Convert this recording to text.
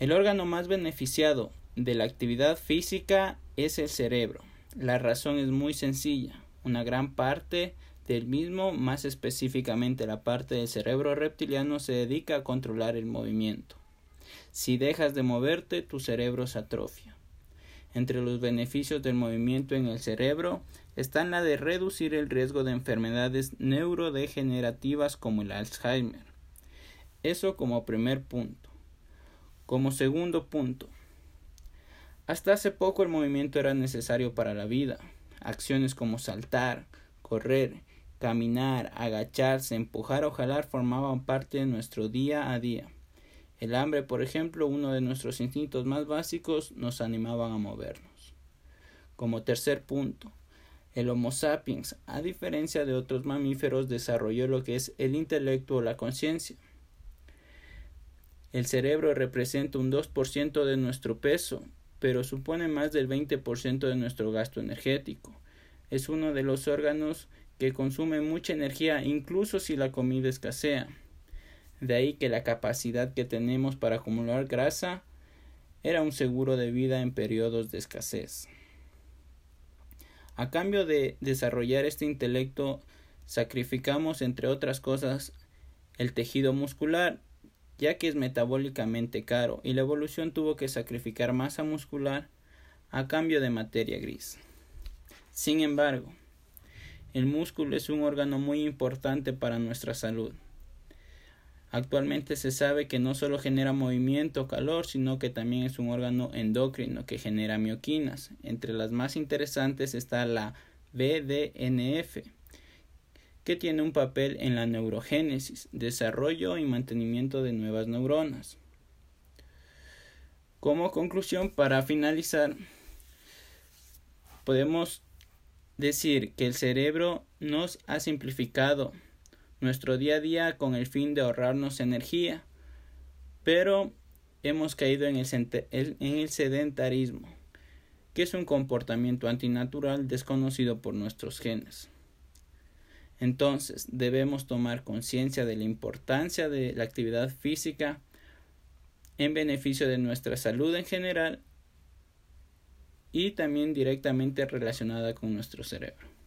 El órgano más beneficiado de la actividad física es el cerebro. La razón es muy sencilla. Una gran parte del mismo, más específicamente la parte del cerebro reptiliano, se dedica a controlar el movimiento. Si dejas de moverte, tu cerebro se atrofia. Entre los beneficios del movimiento en el cerebro están la de reducir el riesgo de enfermedades neurodegenerativas como el Alzheimer. Eso como primer punto. Como segundo punto, hasta hace poco el movimiento era necesario para la vida. Acciones como saltar, correr, caminar, agacharse, empujar o jalar formaban parte de nuestro día a día. El hambre, por ejemplo, uno de nuestros instintos más básicos, nos animaban a movernos. Como tercer punto, el Homo sapiens, a diferencia de otros mamíferos, desarrolló lo que es el intelecto o la conciencia. El cerebro representa un 2% de nuestro peso, pero supone más del 20% de nuestro gasto energético. Es uno de los órganos que consume mucha energía incluso si la comida escasea. De ahí que la capacidad que tenemos para acumular grasa era un seguro de vida en periodos de escasez. A cambio de desarrollar este intelecto, sacrificamos, entre otras cosas, el tejido muscular, ya que es metabólicamente caro, y la evolución tuvo que sacrificar masa muscular a cambio de materia gris. Sin embargo, el músculo es un órgano muy importante para nuestra salud. Actualmente se sabe que no solo genera movimiento o calor, sino que también es un órgano endocrino que genera mioquinas. Entre las más interesantes está la BDNF, que tiene un papel en la neurogénesis, desarrollo y mantenimiento de nuevas neuronas. Como conclusión, para finalizar, podemos decir que el cerebro nos ha simplificado nuestro día a día con el fin de ahorrarnos energía, pero hemos caído en el, sedentarismo, que es un comportamiento antinatural desconocido por nuestros genes. Entonces debemos tomar conciencia de la importancia de la actividad física en beneficio de nuestra salud en general y también directamente relacionada con nuestro cerebro.